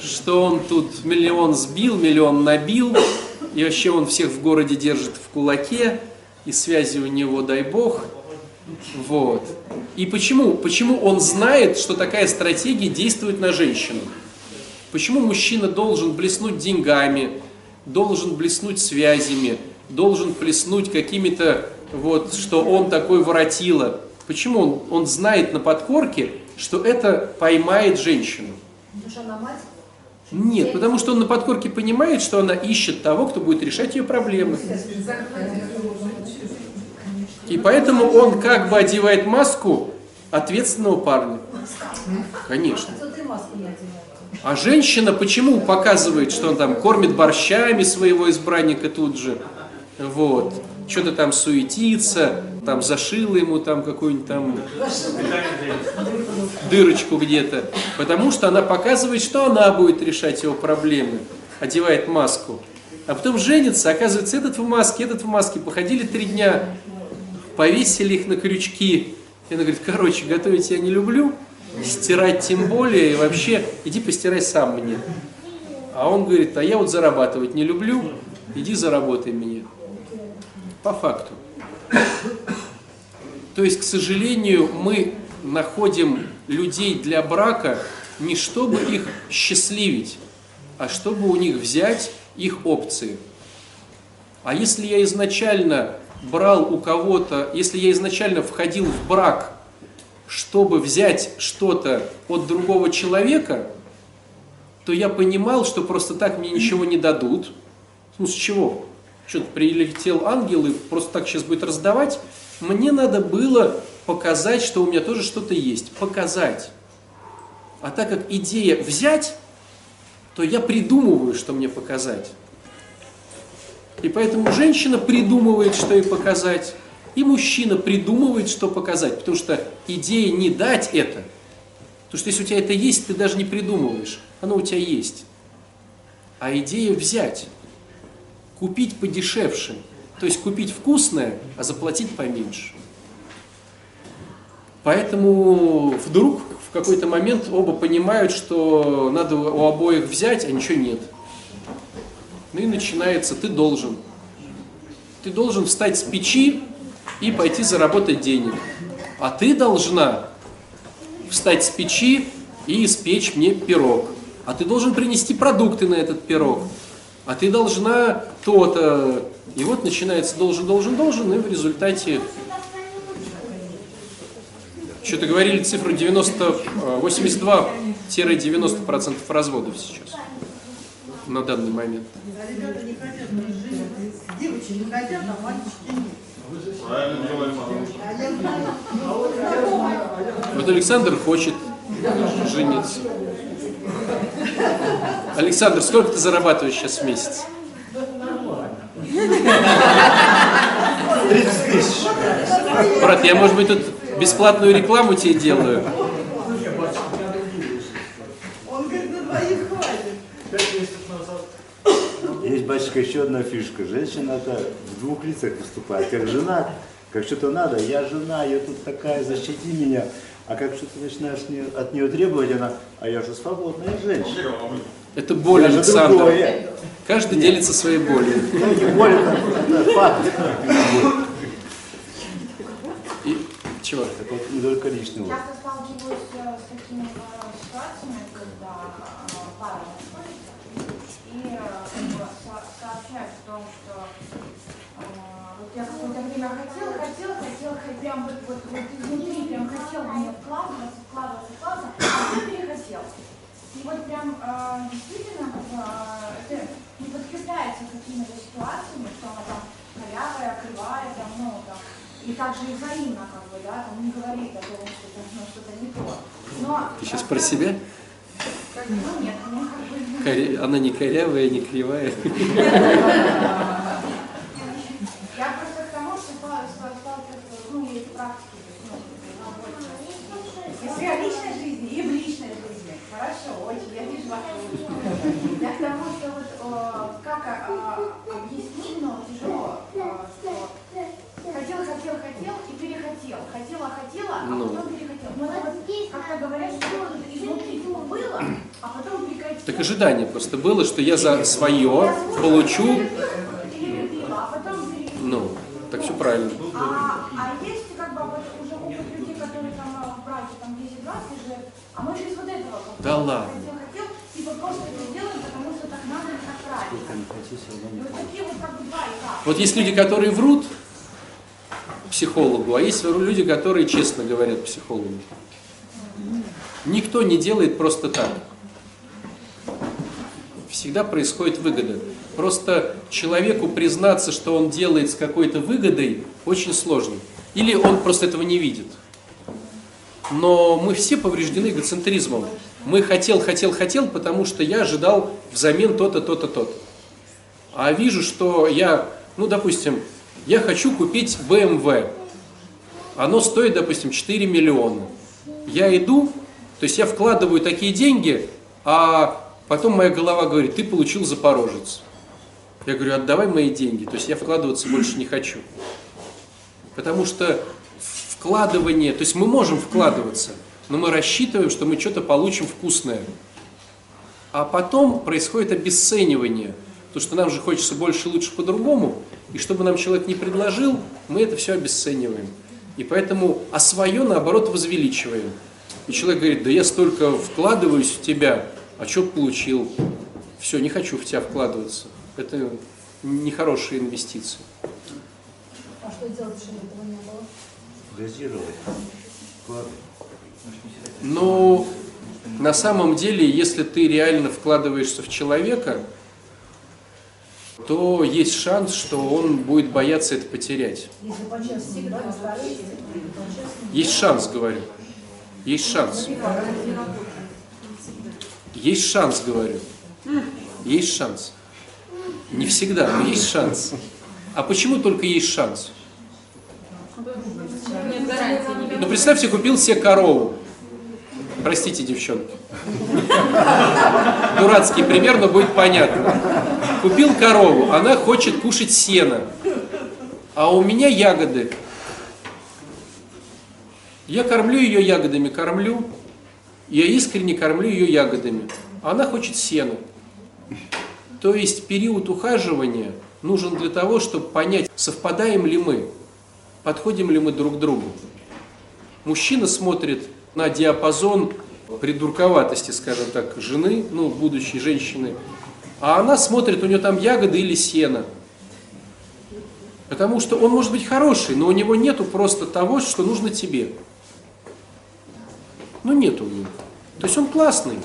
что он тут миллион сбил, миллион набил, и вообще он всех в городе держит в кулаке, и связи у него, дай бог. Вот. И почему? Почему он знает, что такая стратегия действует на женщину? Почему мужчина должен блеснуть деньгами, должен блеснуть связями, должен блеснуть какими-то, вот, что он такой воротило? Почему он, он знает на подкорке, что это поймает женщину? Потому что она мать. Нет, потому что он на подкорке понимает, что она ищет того, кто будет решать ее проблемы. И поэтому он как бы одевает маску ответственного парня. Конечно. А женщина почему показывает, что он там кормит борщами своего избранника тут же? Вот. Что-то там суетится, там зашила ему там какую-нибудь там дырочку где-то. Потому что она показывает, что она будет решать его проблемы. Одевает маску. А потом женится, оказывается, этот в маске, этот в маске. Походили три дня, повесили их на крючки. И она говорит, короче, готовить я не люблю, стирать тем более, и вообще иди постирай сам мне. А он говорит, а я вот зарабатывать не люблю, иди заработай мне. По факту. То есть, к сожалению, мы находим людей для брака не чтобы их счастливить, а чтобы у них взять их опции. А если я изначально брал у кого-то, если я изначально входил в брак, чтобы взять что-то от другого человека, то я понимал, что просто так мне ничего не дадут. Ну с чего? Что-то прилетел ангел и просто так сейчас будет раздавать. Мне надо было показать, что у меня тоже что-то есть. Показать. А так как идея взять, то я придумываю, что мне показать. И поэтому женщина придумывает, что ей показать, и мужчина придумывает, что показать, потому что идея не дать это. Потому что если у тебя это есть, ты даже не придумываешь, оно у тебя есть. А идея взять, купить подешевше, то есть купить вкусное, а заплатить поменьше. Поэтому вдруг в какой-то момент оба понимают, что надо у обоих взять, а ничего нет. Ну и начинается, ты должен. Ты должен встать с печи и пойти заработать денег. А ты должна встать с печи и испечь мне пирог. А ты должен принести продукты на этот пирог. А ты должна то-то. И вот начинается должен, должен, должен, и в результате что-то говорили цифру 90, э, 82-90% разводов сейчас на данный момент. Ребята не хотят жить. Девочки не хотят, а мальчики нет. А я знаю, Вот Александр хочет жениться. Александр, сколько ты зарабатываешь сейчас в месяц? 30 тысяч. Брат, я, может быть, тут бесплатную рекламу тебе делаю. он говорит, на двоих хватит. Есть, батюшка, еще одна фишка. Женщина это в двух лицах выступает. Как жена, как что-то надо, я жена, я тут такая, защити меня. А как что-то начинаешь не- от нее требовать, она, а я же свободная женщина. Это боль я же Александра. другое. Каждый делится своей болью. Не боль, это, факт. И чего? Так вот, не только лишнего. Часто сталкиваюсь с такими э, ситуациями, когда э, пара расходится, и э, как бы со- сообщение получается в том, что э, вот я какое-то время хотела, хотела, хотела, прям вот, вот, вот изнутри прям хотела мне вкладываться, вкладываться, вкладываться, а потом перехотел. И вот прям э, действительно э, это не подтверждается какими-то ситуациями, что она там корявая, кривая, там, ну, там, и также и взаимно, как бы, да, там не говорит о том, что там, ну, что-то не то. Но, Ты сейчас а, про себя? Она не корявая, не кривая. Я просто к тому, что сталкиваться, ну, есть практики, ну. И в личной жизни, и в личной жизни. Хорошо, очень, я вижу улыбку. Я к тому, что вот э, как э, объяснить, но тяжело, э, что хотел, хотел, хотел и перехотел. Хотела, хотела, а Ну. потом перехотел. Ну, это вот как-то говорят, что вот изнутри типа было, а потом прекратил. Так ожидание просто было, что я за свое получу, ну, так все правильно. А, а есть как бы вот уже опыт людей, которые там а, в браке там 10-20 лет, а мы без вот этого как бы Да ладно. хотел, типа просто это делаем, потому что так надо и так правильно. И вот такие вот как бы два и как. Вот есть люди, которые врут психологу, а есть люди, которые честно говорят психологу. Никто не делает просто так. Всегда происходит выгода. Просто человеку признаться, что он делает с какой-то выгодой, очень сложно. Или он просто этого не видит. Но мы все повреждены эгоцентризмом. Мы хотел, хотел, хотел, потому что я ожидал взамен то-то, то-то, то-то. А вижу, что я, ну, допустим, я хочу купить BMW. Оно стоит, допустим, 4 миллиона. Я иду, то есть я вкладываю такие деньги, а потом моя голова говорит, ты получил Запорожец. Я говорю, отдавай мои деньги. То есть я вкладываться больше не хочу. Потому что вкладывание, то есть мы можем вкладываться, но мы рассчитываем, что мы что-то получим вкусное. А потом происходит обесценивание, потому что нам же хочется больше, лучше, по-другому, и чтобы нам человек не предложил, мы это все обесцениваем. И поэтому, а свое, наоборот, возвеличиваем. И человек говорит, да я столько вкладываюсь в тебя, а что получил? Все, не хочу в тебя вкладываться. Это нехорошие инвестиции. А что делать, чтобы этого не было? Дозировать. Вкладывать. Но на самом деле, если ты реально вкладываешься в человека, то есть шанс, что он будет бояться это потерять. Есть шанс, говорю. Есть шанс. Есть шанс, говорю. Есть шанс. Не всегда, но есть шанс. А почему только есть шанс? Ну, представьте, купил себе корову. Простите, девчонки. Дурацкий пример, но будет понятно. Купил корову, она хочет кушать сено. А у меня ягоды. Я кормлю ее ягодами, кормлю. Я искренне кормлю ее ягодами. Она хочет сена. То есть период ухаживания нужен для того, чтобы понять, совпадаем ли мы, подходим ли мы друг к другу. Мужчина смотрит на диапазон придурковатости, скажем так, жены, ну, будущей женщины, а она смотрит, у нее там ягоды или сено. Потому что он может быть хороший, но у него нету просто того, что нужно тебе. Ну, нету у него. То есть он классный,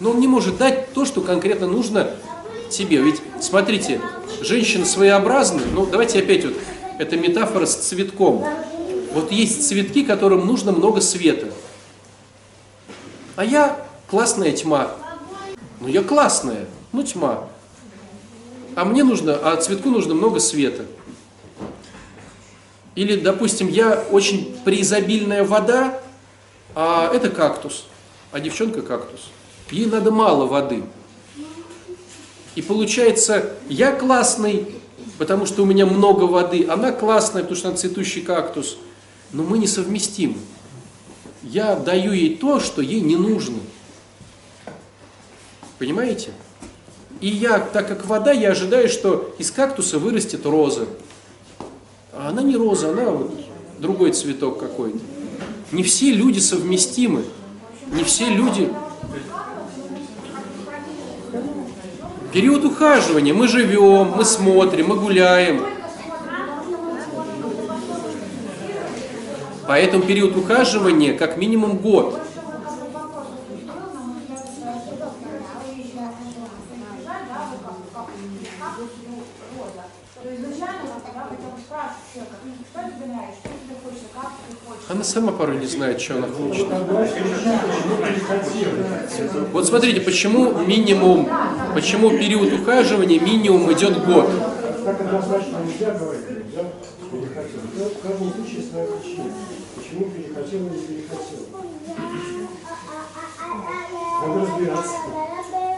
но он не может дать то, что конкретно нужно тебе. Ведь, смотрите, женщина своеобразная, ну, давайте опять вот, это метафора с цветком. Вот есть цветки, которым нужно много света. А я классная тьма. Ну, я классная, ну, тьма. А мне нужно, а цветку нужно много света. Или, допустим, я очень преизобильная вода, а это кактус, а девчонка кактус. Ей надо мало воды. И получается, я классный, потому что у меня много воды, она классная, потому что она цветущий кактус. Но мы несовместимы. Я даю ей то, что ей не нужно. Понимаете? И я, так как вода, я ожидаю, что из кактуса вырастет роза. А она не роза, она вот другой цветок какой-то. Не все люди совместимы. Не все люди... Период ухаживания. Мы живем, мы смотрим, мы гуляем. Поэтому период ухаживания как минимум год. Она сама порой не знает, что она хочет. Вот смотрите, почему минимум, почему период ухаживания минимум идет год.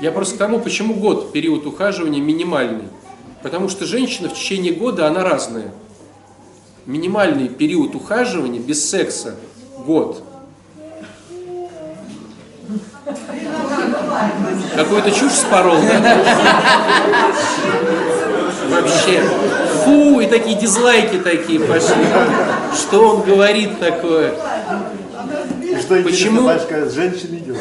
Я просто к тому, почему год период ухаживания минимальный. Потому что женщина в течение года, она разная. Минимальный период ухаживания без секса – год. Какую-то чушь спорол, да? Вообще. Фу, и такие дизлайки такие пошли. Что он говорит такое? Что Почему? Женщиной идет.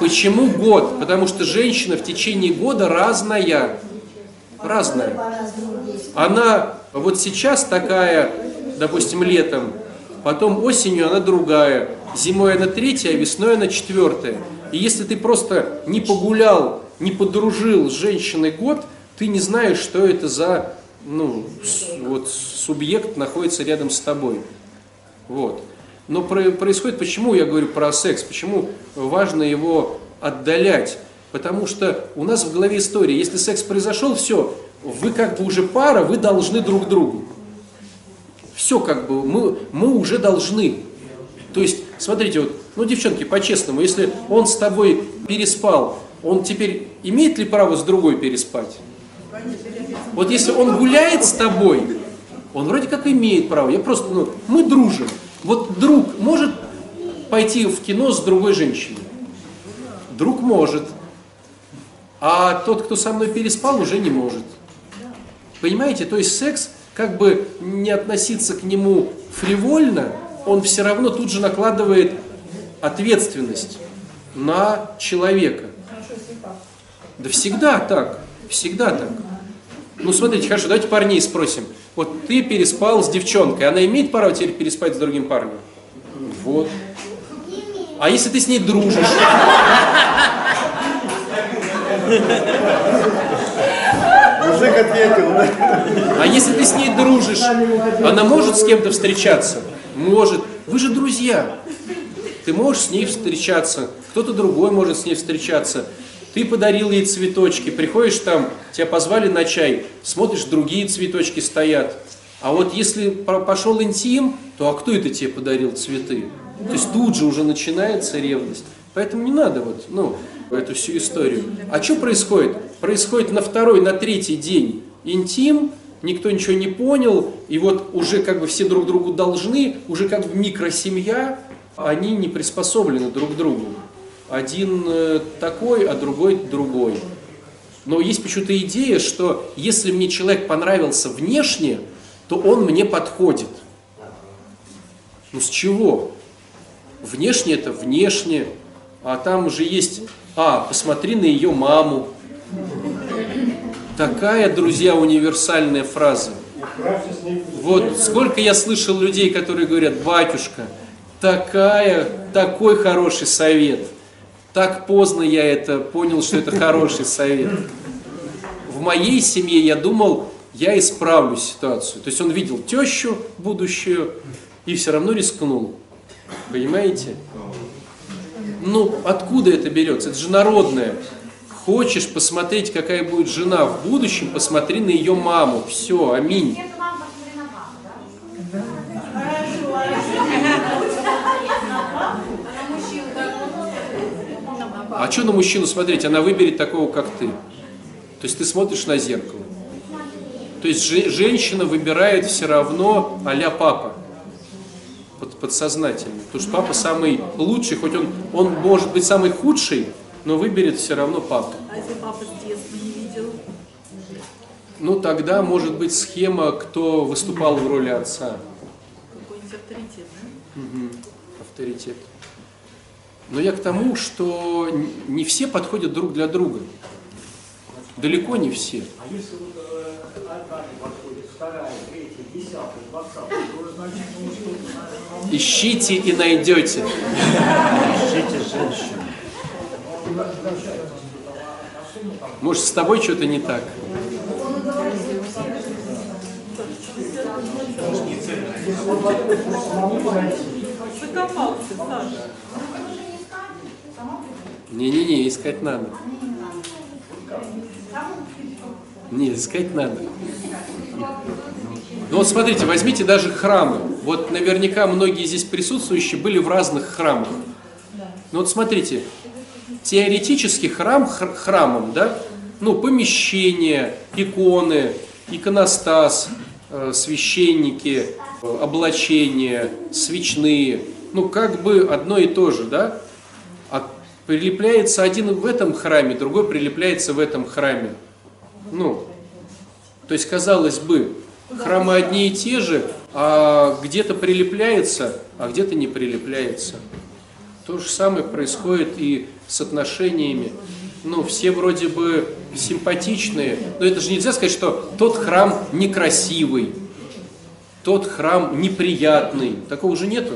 Почему год? Потому что женщина в течение года разная. Разная. Она вот сейчас такая, допустим, летом, потом осенью она другая, зимой она третья, а весной она четвертая. И если ты просто не погулял, не подружил с женщиной год, ты не знаешь, что это за ну, вот, субъект находится рядом с тобой. Вот. Но про- происходит, почему я говорю про секс, почему важно его отдалять? Потому что у нас в голове история, если секс произошел, все, вы как бы уже пара, вы должны друг другу. Все как бы, мы, мы уже должны. То есть, смотрите, вот, ну, девчонки, по-честному, если он с тобой переспал, он теперь имеет ли право с другой переспать? Вот если он гуляет с тобой, он вроде как имеет право. Я просто, ну, мы дружим. Вот друг может пойти в кино с другой женщиной? Друг может. А тот, кто со мной переспал, уже не может. Понимаете? То есть секс, как бы не относиться к нему фривольно, он все равно тут же накладывает ответственность на человека. Да всегда так. Всегда так. Ну, смотрите, хорошо, давайте парней спросим. Вот ты переспал с девчонкой, она имеет право теперь переспать с другим парнем? Вот. А если ты с ней дружишь? Мужик ответил? А если ты с ней дружишь, она может с кем-то встречаться? Может. Вы же друзья. Ты можешь с ней встречаться, кто-то другой может с ней встречаться. Ты подарил ей цветочки, приходишь там, тебя позвали на чай, смотришь, другие цветочки стоят. А вот если по- пошел интим, то а кто это тебе подарил цветы? То есть тут же уже начинается ревность. Поэтому не надо вот, ну, эту всю историю. А что происходит? Происходит на второй, на третий день интим, никто ничего не понял, и вот уже как бы все друг другу должны, уже как бы микросемья, они не приспособлены друг к другу. Один э, такой, а другой другой. Но есть почему-то идея, что если мне человек понравился внешне, то он мне подходит. Ну с чего? Внешне это внешне, а там уже есть, а, посмотри на ее маму. Такая, друзья, универсальная фраза. Вот сколько я слышал людей, которые говорят, батюшка, такая, такой хороший совет. Так поздно я это понял, что это хороший совет. В моей семье я думал, я исправлю ситуацию. То есть он видел тещу будущую и все равно рискнул. Понимаете? Ну, откуда это берется? Это же народное. Хочешь посмотреть, какая будет жена в будущем, посмотри на ее маму. Все, аминь. А что на мужчину смотреть? Она выберет такого, как ты. То есть ты смотришь на зеркало. То есть же- женщина выбирает все равно а-ля папа. Под, подсознательно. Потому что папа самый лучший, хоть он, он может быть самый худший, но выберет все равно папу. А если папа с детства не видел? Ну тогда может быть схема, кто выступал в роли отца. Какой-нибудь авторитет, да? Мгм. Авторитет. Но я к тому, что не все подходят друг для друга. Далеко не все. А если вот э, одна не подходит, вторая, третья, Ищите и найдете. Ищите женщину. Может, с тобой что-то не так? Не-не-не, искать надо. Не, искать надо. Ну вот смотрите, возьмите даже храмы. Вот наверняка многие здесь присутствующие были в разных храмах. Ну вот смотрите, теоретически храм хр- храмом, да, ну помещение, иконы, иконостас, э, священники, э, облачения, свечные, ну как бы одно и то же, да, а прилепляется один в этом храме, другой прилепляется в этом храме. Ну, то есть, казалось бы, храмы одни и те же, а где-то прилепляется, а где-то не прилепляется. То же самое происходит и с отношениями. Ну, все вроде бы симпатичные, но это же нельзя сказать, что тот храм некрасивый, тот храм неприятный. Такого уже нету.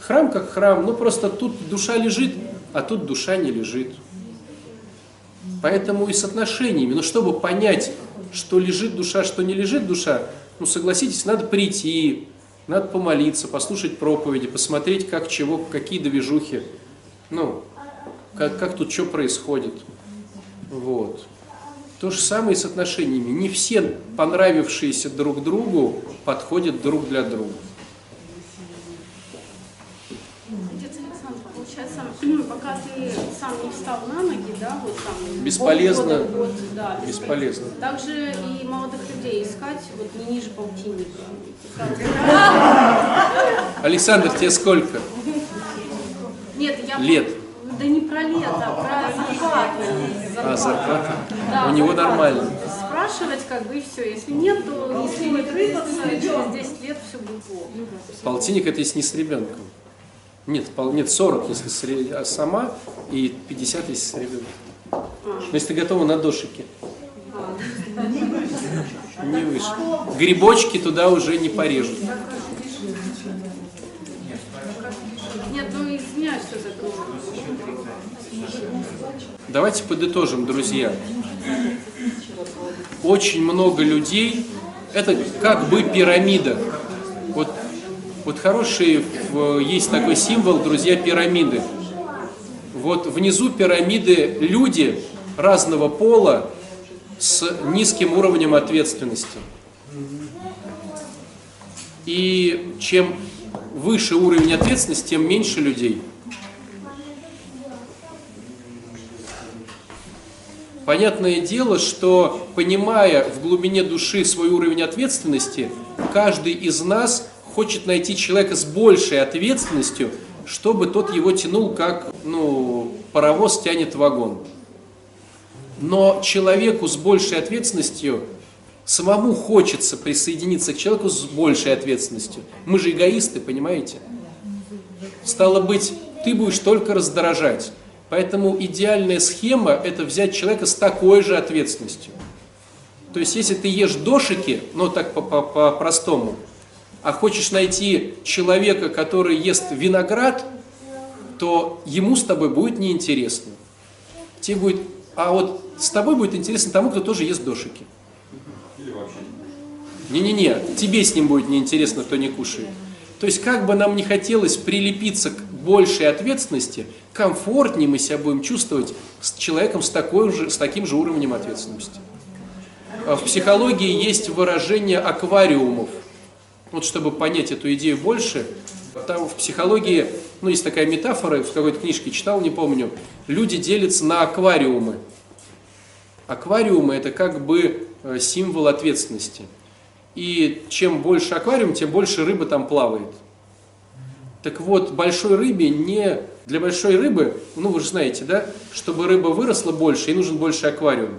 Храм как храм, ну просто тут душа лежит, а тут душа не лежит. Поэтому и с отношениями, но чтобы понять, что лежит душа, что не лежит душа, ну согласитесь, надо прийти, надо помолиться, послушать проповеди, посмотреть, как чего, какие движухи, ну, как, как тут что происходит. Вот. То же самое и с отношениями. Не все понравившиеся друг другу подходят друг для друга. Отец Александр, получается, пока ты сам не встал на ноги. Бесполезно. полгода, год, да, Бесполезно. Также и молодых людей искать вот не ниже полтинника. Александр, тебе сколько? Нет, я... Лет. Да не про лето, а про зарплату. А, зарплата? Да, У него нормально. Спрашивать как бы и все. Если нет, то не стоит рыпаться, через 10 лет все будет плохо. Полтинник это если не с ребенком. Нет, пол- нет 40, если с а сама, и 50, если с ребенком. Но если ты готова на дошике. Не выше. Грибочки туда уже не порежут. Нет, ну извиняюсь, что тоже. Давайте подытожим, друзья. Очень много людей, это как бы пирамида. Вот, вот хороший в- есть такой символ, друзья, пирамиды. Вот внизу пирамиды люди разного пола с низким уровнем ответственности. И чем выше уровень ответственности, тем меньше людей. Понятное дело, что понимая в глубине души свой уровень ответственности, каждый из нас хочет найти человека с большей ответственностью, чтобы тот его тянул, как ну, паровоз тянет вагон. Но человеку с большей ответственностью самому хочется присоединиться к человеку с большей ответственностью. Мы же эгоисты, понимаете? Стало быть, ты будешь только раздражать. Поэтому идеальная схема – это взять человека с такой же ответственностью. То есть, если ты ешь дошики, ну так по- по- по-простому, а хочешь найти человека, который ест виноград, то ему с тобой будет неинтересно. Тебе будет, а вот с тобой будет интересно тому, кто тоже ест дошики. Не-не-не, тебе с ним будет неинтересно, кто не кушает. То есть, как бы нам не хотелось прилепиться к большей ответственности, комфортнее мы себя будем чувствовать с человеком с, такой же, с таким же уровнем ответственности. А В психологии есть выражение аквариумов. Вот чтобы понять эту идею больше, там в психологии, ну, есть такая метафора, в какой-то книжке читал, не помню, люди делятся на аквариумы. Аквариумы – это как бы э, символ ответственности. И чем больше аквариум, тем больше рыба там плавает. Так вот, большой рыбе не... Для большой рыбы, ну вы же знаете, да, чтобы рыба выросла больше, ей нужен больше аквариум.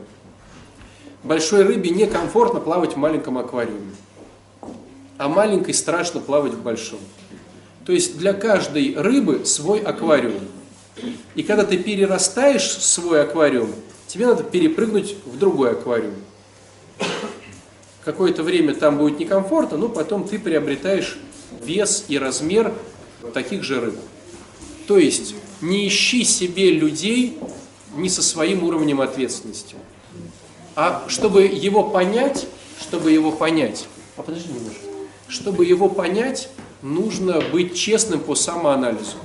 Большой рыбе некомфортно плавать в маленьком аквариуме. А маленькой страшно плавать в большом. То есть для каждой рыбы свой аквариум. И когда ты перерастаешь свой аквариум, тебе надо перепрыгнуть в другой аквариум. Какое-то время там будет некомфортно, но потом ты приобретаешь вес и размер таких же рыб. То есть не ищи себе людей не со своим уровнем ответственности. А чтобы его понять, чтобы его понять, а подожди немножко, чтобы его понять, нужно быть честным по самоанализу.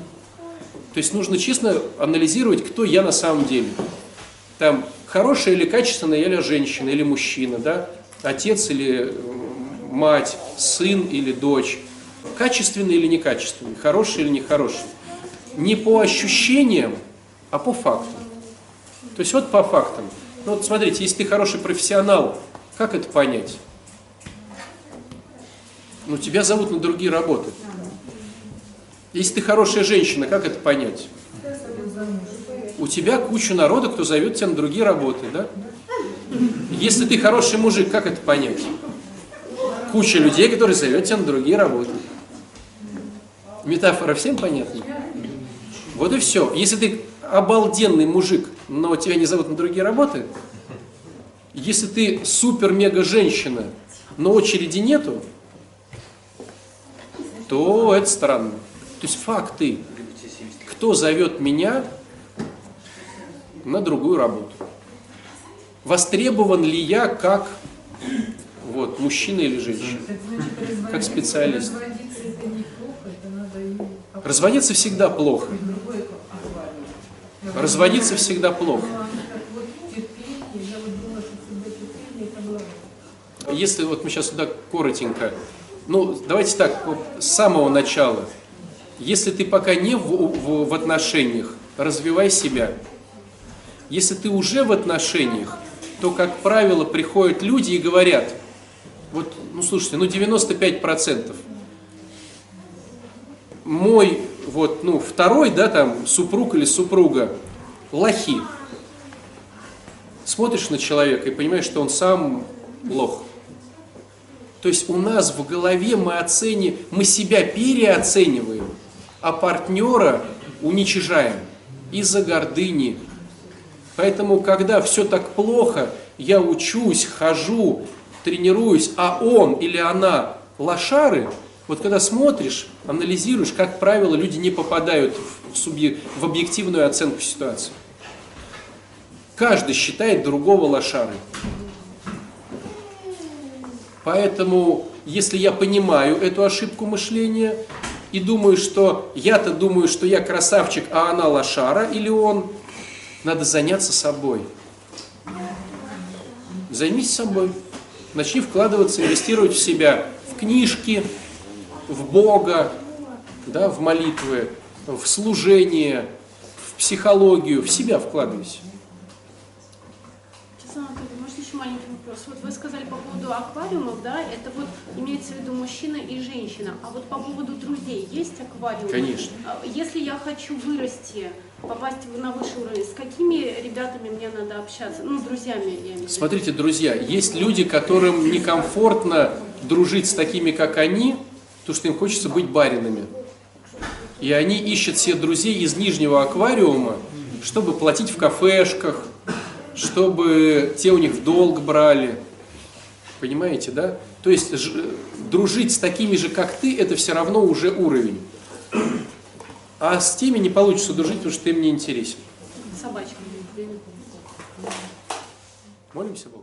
То есть нужно честно анализировать, кто я на самом деле. Там хорошая или качественная я ли женщина или мужчина, да? Отец или мать, сын или дочь. Качественный или некачественный, хороший или нехороший. Не по ощущениям, а по фактам. То есть вот по фактам. Ну вот смотрите, если ты хороший профессионал, как это понять? Ну тебя зовут на другие работы. Если ты хорошая женщина, как это понять? У тебя куча народа, кто зовет тебя на другие работы, да? Если ты хороший мужик, как это понять? Куча людей, которые зовет тебя на другие работы. Метафора всем понятна? Вот и все. Если ты обалденный мужик, но тебя не зовут на другие работы, если ты супер-мега женщина, но очереди нету, то это странно. То есть факты. Кто зовет меня на другую работу? Востребован ли я как вот, мужчина или женщина? Как специалист. Разводиться всегда плохо. Разводиться всегда плохо. Если вот мы сейчас сюда коротенько, ну давайте так, с самого начала. Если ты пока не в, в, в отношениях, развивай себя. Если ты уже в отношениях, то, как правило, приходят люди и говорят, вот, ну слушайте, ну 95% мой вот, ну, второй, да, там, супруг или супруга, лохи. Смотришь на человека и понимаешь, что он сам лох. То есть у нас в голове мы оценим, мы себя переоцениваем, а партнера уничижаем из-за гордыни. Поэтому, когда все так плохо, я учусь, хожу, тренируюсь, а он или она лошары, вот когда смотришь, анализируешь, как правило, люди не попадают в, субъ... в объективную оценку ситуации. Каждый считает другого лошары. Поэтому, если я понимаю эту ошибку мышления и думаю, что я-то думаю, что я красавчик, а она лошара или он, надо заняться собой. Займись собой. Начни вкладываться, инвестировать в себя, в книжки, в Бога, да, в молитвы, в служение, в психологию, в себя вкладывайся. Может, еще маленький вопрос. Вот вы сказали по поводу аквариумов, да, это вот имеется в виду мужчина и женщина. А вот по поводу друзей есть аквариум? Конечно. Если я хочу вырасти, попасть на высший уровень, с какими ребятами мне надо общаться? Ну, с друзьями, я имею в виду. Смотрите, друзья, есть люди, которым некомфортно дружить с такими, как они, потому что им хочется быть баринами. И они ищут себе друзей из нижнего аквариума, чтобы платить в кафешках, чтобы те у них в долг брали. Понимаете, да? То есть дружить с такими же, как ты, это все равно уже уровень. А с теми не получится дружить, потому что ты им не интересен. Собачка. Молимся Богу.